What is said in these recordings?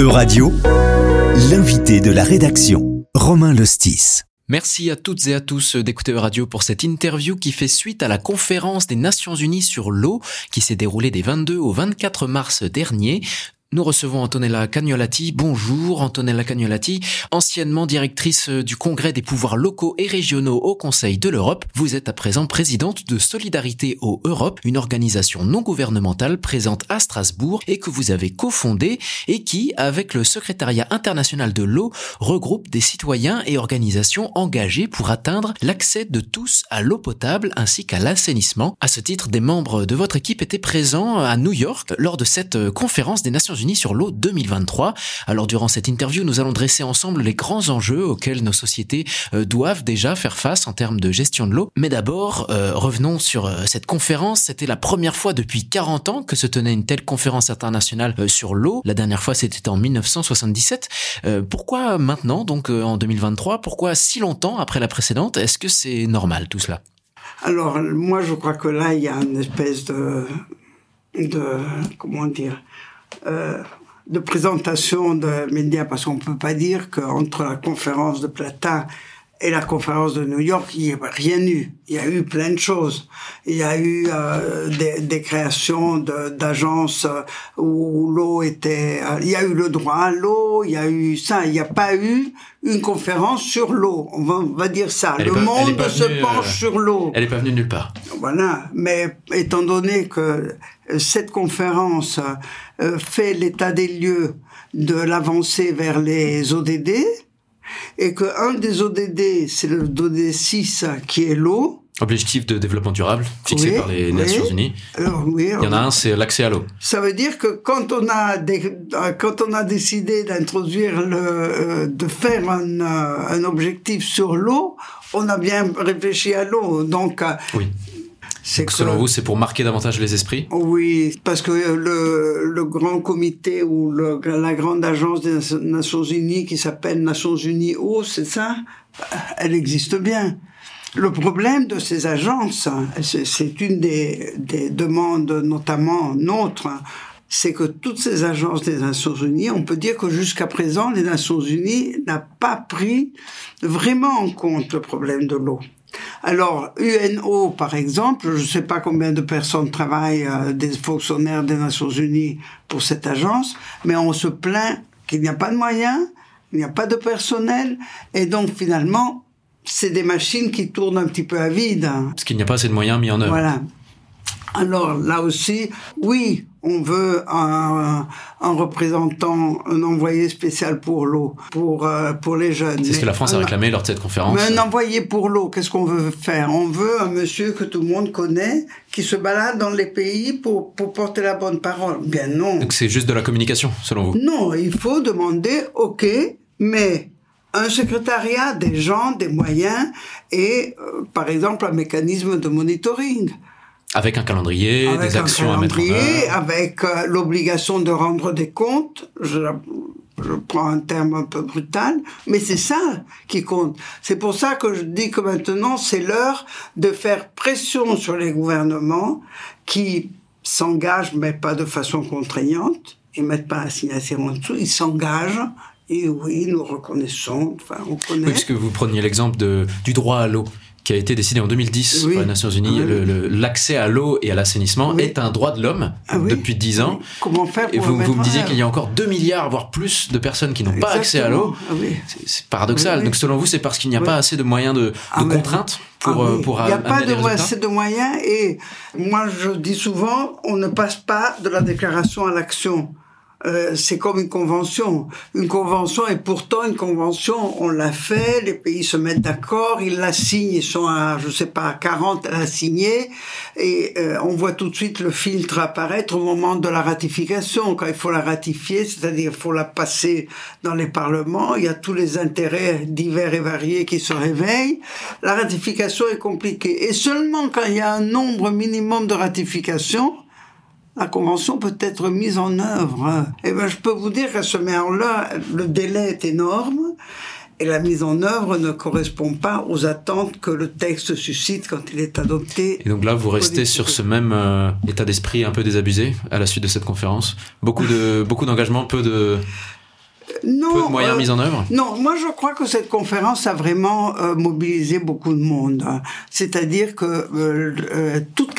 Euradio, l'invité de la rédaction, Romain Lostis. Merci à toutes et à tous d'écouter Radio pour cette interview qui fait suite à la conférence des Nations Unies sur l'eau qui s'est déroulée des 22 au 24 mars dernier. Nous recevons Antonella Cagnolati. Bonjour Antonella Cagnolati, anciennement directrice du Congrès des pouvoirs locaux et régionaux au Conseil de l'Europe. Vous êtes à présent présidente de Solidarité au Europe, une organisation non gouvernementale présente à Strasbourg et que vous avez cofondée et qui, avec le secrétariat international de l'eau, regroupe des citoyens et organisations engagés pour atteindre l'accès de tous à l'eau potable ainsi qu'à l'assainissement. À ce titre, des membres de votre équipe étaient présents à New York lors de cette conférence des Nations Unis sur l'eau 2023. Alors durant cette interview, nous allons dresser ensemble les grands enjeux auxquels nos sociétés euh, doivent déjà faire face en termes de gestion de l'eau. Mais d'abord, euh, revenons sur euh, cette conférence. C'était la première fois depuis 40 ans que se tenait une telle conférence internationale sur l'eau. La dernière fois, c'était en 1977. pourquoi maintenant, donc en 2023 Pourquoi si longtemps après la précédente? Est-ce que c'est normal tout cela? Alors moi je crois que là il y a une espèce de de comment dire euh, de présentation de médias, parce qu'on peut pas dire qu'entre la conférence de Platin et la conférence de New York, il n'y a rien eu. Il y a eu plein de choses. Il y a eu euh, des, des, créations d'agences euh, où l'eau était... Euh, il y a eu le droit à l'eau, il y a eu ça. Il n'y a pas eu une conférence sur l'eau. On va, on va, dire ça. le monde se penche sur l'eau. Elle n'est pas venue nulle part. Voilà. Mais étant donné que cette conférence fait l'état des lieux de l'avancée vers les ODD, et qu'un des ODD, c'est le ODD 6 qui est l'eau. Objectif de développement durable fixé par les Nations Unies. Alors, oui, Il y en a un, c'est l'accès à l'eau. Ça veut dire que quand on a quand on a décidé d'introduire le euh, de faire un, euh, un objectif sur l'eau, on a bien réfléchi à l'eau. Donc euh, oui. Donc, selon vous, c'est pour marquer davantage les esprits Oui, parce que le, le grand comité ou le, la grande agence des Nations Unies qui s'appelle Nations Unies Eau, c'est ça? Elle existe bien. Le problème de ces agences, c'est une des, des demandes notamment nôtres, c'est que toutes ces agences des Nations Unies, on peut dire que jusqu'à présent, les Nations Unies n'a pas pris vraiment en compte le problème de l'eau. Alors, UNO, par exemple, je ne sais pas combien de personnes travaillent, euh, des fonctionnaires des Nations Unies pour cette agence, mais on se plaint qu'il n'y a pas de moyens, il n'y a pas de personnel, et donc finalement, c'est des machines qui tournent un petit peu à vide. Parce qu'il n'y a pas assez de moyens mis en œuvre. Voilà. Alors là aussi, oui, on veut un, un, représentant, un envoyé spécial pour l'eau, pour euh, pour les jeunes. C'est ce que la France a réclamé lors de cette conférence. Mais un envoyé pour l'eau, qu'est-ce qu'on veut faire? On veut un monsieur que tout le monde connaît, qui se balade dans les pays pour pour porter la bonne parole. Bien non. Donc c'est juste de la communication, selon vous? Non, il faut demander, ok, mais un secrétariat, des gens, des moyens et, euh, par exemple, un mécanisme de monitoring. Avec un calendrier, des actions à mettre en œuvre. Avec euh, l'obligation de rendre des comptes. Je, je prends un terme un peu brutal, mais c'est ça qui compte. C'est pour ça que je dis que maintenant, c'est l'heure de faire pression sur les gouvernements qui s'engagent, mais pas de façon contraignante. Ils mettent pas un signature en dessous, ils s'engagent et oui, nous reconnaissons, enfin, on connaît. Oui, puisque vous preniez l'exemple du droit à l'eau qui a été décidé en 2010 par les Nations Unies. L'accès à l'eau et à l'assainissement est un droit de l'homme ah depuis 10 ans. Comment faire Et vous, vous me disiez qu'il y a encore 2 milliards, voire plus, de personnes qui n'ont pas accès à l'eau. Ah c'est paradoxal. Donc selon vous, c'est parce qu'il n'y a pas assez de moyens de, de ah contraintes pour, euh, pour Il n'y a pas de, assez de moyens et moi je dis souvent, on ne passe pas de la déclaration à l'action. Euh, c'est comme une convention. Une convention, et pourtant une convention, on l'a fait, les pays se mettent d'accord, ils la signent, ils sont à, je sais pas, à 40 à la signer, et euh, on voit tout de suite le filtre apparaître au moment de la ratification, quand il faut la ratifier, c'est-à-dire il faut la passer dans les parlements, il y a tous les intérêts divers et variés qui se réveillent. La ratification est compliquée. Et seulement quand il y a un nombre minimum de ratifications, la convention peut être mise en œuvre. Et eh ben, je peux vous dire qu'à ce moment-là, le délai est énorme et la mise en œuvre ne correspond pas aux attentes que le texte suscite quand il est adopté. Et donc là, vous restez sur ce même euh, état d'esprit un peu désabusé à la suite de cette conférence. Beaucoup de beaucoup d'engagement, peu de non, peu de moyens euh, mis en œuvre? Non, moi je crois que cette conférence a vraiment euh, mobilisé beaucoup de monde. C'est-à-dire que euh, euh, toute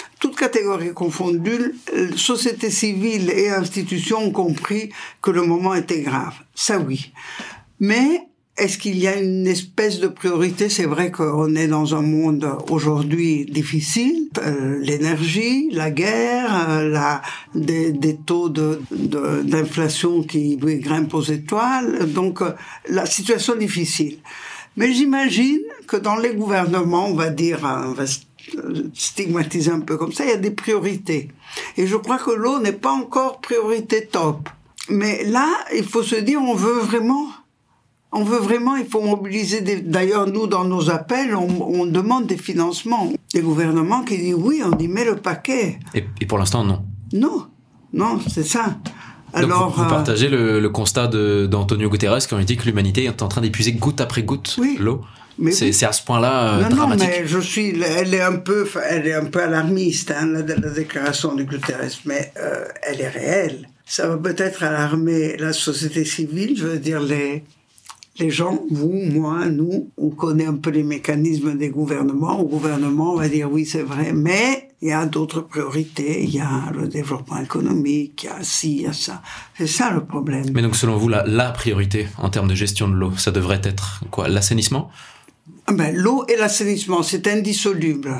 catégorie confondue, toute catégorie confondue, euh, société civile et institutions ont compris que le moment était grave. Ça oui. Mais est-ce qu'il y a une espèce de priorité? C'est vrai qu'on est dans un monde aujourd'hui difficile. Euh, L'énergie, la guerre, euh, la, des, des taux de- de- d'inflation qui grimpent aux étoiles. Donc la situation difficile. Mais j'imagine que dans les gouvernements, on va dire, on stigmatiser un peu comme ça, il y a des priorités. Et je crois que l'eau n'est pas encore priorité top. Mais là, il faut se dire, on veut vraiment on veut vraiment, il faut mobiliser des... D'ailleurs, nous, dans nos appels, on, on demande des financements. Des gouvernements qui disent oui, on y met le paquet. et, et pour l'instant, non. Non, non, c'est ça. Donc Alors, vous, vous euh, partagez le, le constat d'Antonio Guterres quand il dit que l'humanité est en train d'épuiser goutte après goutte Oui. l'eau. Mais C'est oui. à ce point-là euh, non, non, dramatique. mais je suis, elle est un peu, elle est un peu alarmiste, hein, la, la déclaration de Guterres, mais euh, elle est réelle. Ça va peut-être alarmer la société civile, je veux dire les les gens, vous, moi, nous, on connaît un peu les mécanismes des gouvernements. Au gouvernement, on va dire oui, c'est vrai, mais il y a d'autres priorités. Il y a le développement économique, il y a ci, il y a ça. C'est ça le problème. Mais donc selon vous, la, la priorité en termes de gestion de l'eau, ça devrait être quoi? L'assainissement? Ben, l'eau et l'assainissement, c'est indissoluble.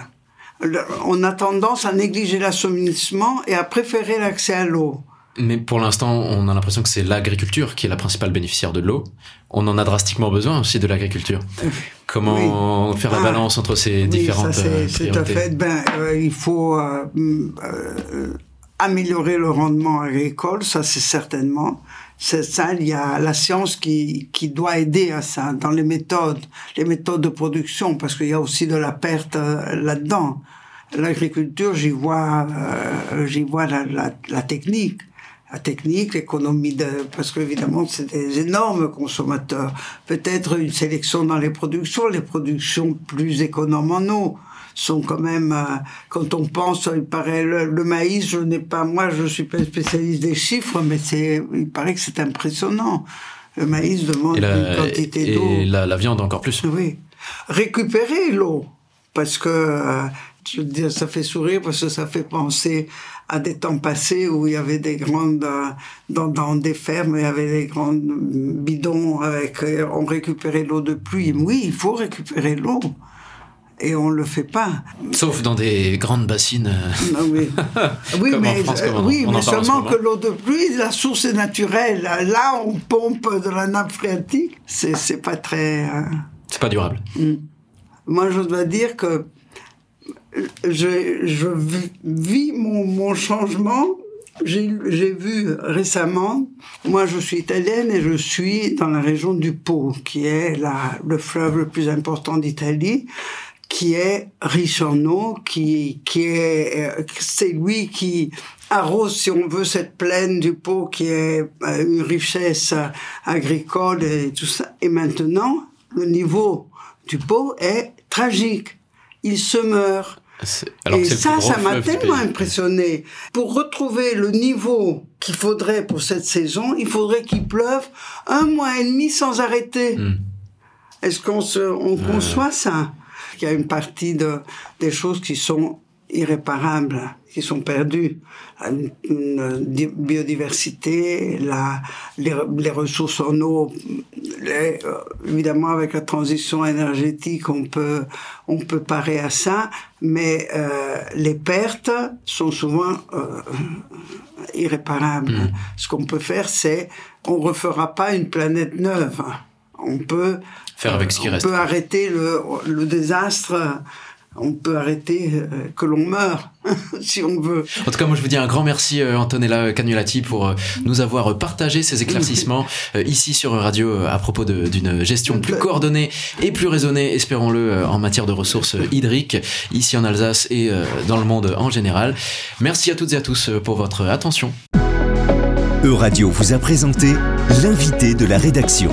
Le- on a tendance à négliger l'assainissement et à préférer l'accès à l'eau. Mais pour l'instant, on a l'impression que c'est l'agriculture qui est la principale bénéficiaire de l'eau. On en a drastiquement besoin aussi de l'agriculture. Comment faire la Ah, balance entre ces Oui, différentes ça euh, c'est c'est à priorités fait. Ben, euh, il faut euh, euh, améliorer le rendement agricole, ça c'est certainement. C'est ça, il y a la science qui, qui doit aider à ça, dans les méthodes, les méthodes de production, parce qu'il y a aussi de la perte euh, là-dedans. L'agriculture, j'y vois, euh, j'y vois la, la, la technique la technique, l'économie de, parce que évidemment c'est des énormes consommateurs. Peut-être une sélection dans les productions, les productions plus économes en eau sont quand même, euh, quand on pense, il paraît le, le maïs, je n'ai pas, moi je suis pas spécialiste des chiffres, mais c'est, il paraît que c'est impressionnant. Le maïs demande une quantité d'eau. et la, la viande encore plus. Oui. Récupérer l'eau. Parce que, euh, je veux dire, ça fait sourire parce que ça fait penser à des temps passés où il y avait des grandes, euh, dans, dans des fermes, il y avait des grandes bidons avec, on récupérait l'eau de pluie. Oui, il faut récupérer l'eau. Et on le fait pas. Sauf dans des grandes bassines. oui, oui Comme en mais, France, comme on- oui, on en mais seulement que l'eau de pluie, la source est naturelle. Là, on pompe de la nappe phréatique. C'est, pas très, euh, C'est pas durable. moi, je dois dire que je, je vis mon, mon changement. J'ai vu récemment, moi je suis italienne et je suis dans la région du Pô, qui est la, le fleuve le plus important d'Italie, qui est riche en eau, qui, qui est, euh, c'est lui qui arrose, si on veut, cette plaine du Pô, qui est euh, une richesse euh, agricole et tout ça. Et maintenant, le niveau du Pô est tragique. Il se meurt. Alors Et ça, ça m'a tellement impressionné. Pour retrouver le niveau qu'il faudrait pour cette saison, il faudrait qu'il pleuve un mois et demi sans arrêter. Hmm. Est-ce qu'on se, on conçoit ça? Il y a une partie de, des choses qui sont irréparables, qui sont perdues. Une, une di- biodiversité, la, les, les ressources en eau, les- euh, évidemment avec la transition énergétique, on peut, on peut parer à ça, mais euh, les pertes sont souvent euh, irréparables. Mm. Ce qu'on peut faire, c'est, on refera pas une planète neuve. On peut Faire avec ce qui on reste. peut arrêter le, le désastre. On peut arrêter euh, que l'on meure, si on veut. En tout cas, moi, je vous dis un grand merci, euh, Antonella Cagnolati, pour euh, nous avoir partagé ces éclaircissements euh, ici sur Radio euh, à propos d'une gestion plus coordonnée et plus raisonnée, espérons-le, euh, en matière de ressources euh, hydriques, ici en Alsace et euh, dans le monde en général. Merci à toutes et à tous euh, pour votre attention. Euradio vous a présenté l'invité de la rédaction.